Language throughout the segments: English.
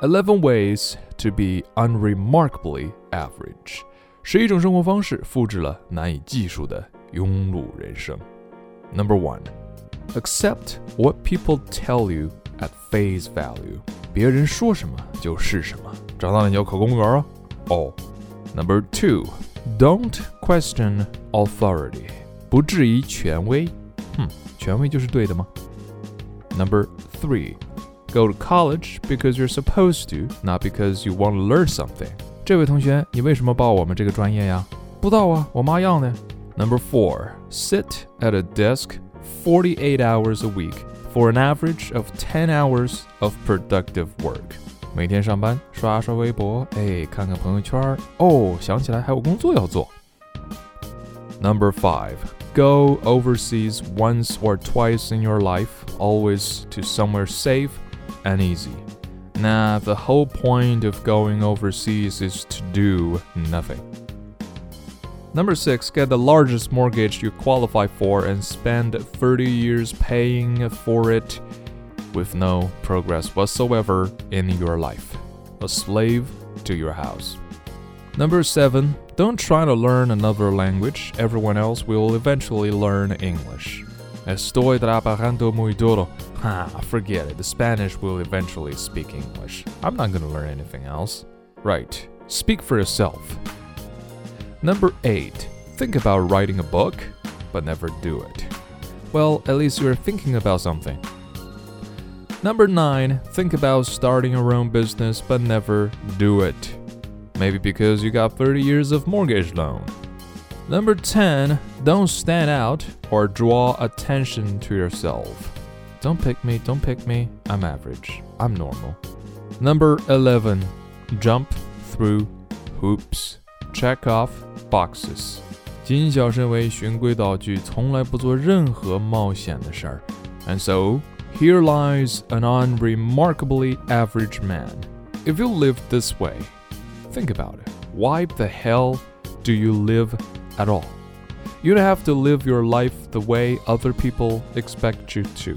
Eleven ways to be unremarkably average，十一种生活方式复制了难以计数的庸碌人生。Number one, accept what people tell you at face value。别人说什么就是什么。长大了你要考公务员啊。哦。Number two, don't question authority。不质疑权威。哼，权威就是对的吗？Number three. Go to college because you're supposed to, not because you want to learn something. 这位同学，你为什么报我们这个专业呀？不知道啊，我妈要的。Number four, sit at a desk 48 hours a week for an average of 10 hours of productive work. 每天上班刷刷微博，哎，看看朋友圈，哦，想起来还有工作要做。Number five, go overseas once or twice in your life, always to somewhere safe and easy. Nah, the whole point of going overseas is to do nothing. Number six, get the largest mortgage you qualify for and spend 30 years paying for it with no progress whatsoever in your life. A slave to your house. Number seven, don't try to learn another language. Everyone else will eventually learn English. Estoy trabajando muy duro. Ah, forget it. The Spanish will eventually speak English. I'm not gonna learn anything else. Right. Speak for yourself. Number 8. Think about writing a book, but never do it. Well, at least you're thinking about something. Number 9. Think about starting your own business, but never do it. Maybe because you got 30 years of mortgage loan. Number 10, don't stand out or draw attention to yourself. Don't pick me, don't pick me. I'm average. I'm normal. Number 11, jump through hoops. Check off boxes. 谨小慎微，循规蹈矩，从来不做任何冒险的事儿。And so, here lies an unremarkably average man. If you live this way, think about it. Why the hell do you live at all. You don't have to live your life the way other people expect you to.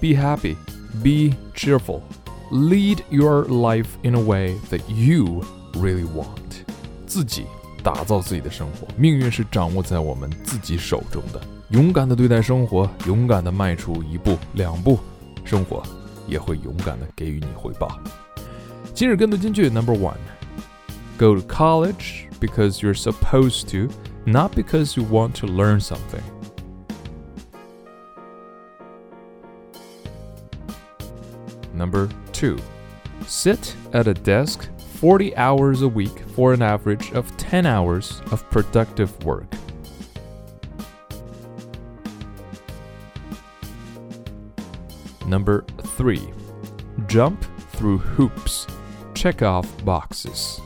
Be happy, be cheerful, lead your life in a way that you really want. 自己打造自己的生活，命运是掌握在我们自己手中的。勇敢的对待生活，勇敢的迈出一步、两步，生活也会勇敢的给予你回报。今日跟读金句 Number One: Go to college because you're supposed to not because you want to learn something. Number two, sit at a desk 40 hours a week for an average of 10 hours of productive work. Number three, jump through hoops, check off boxes.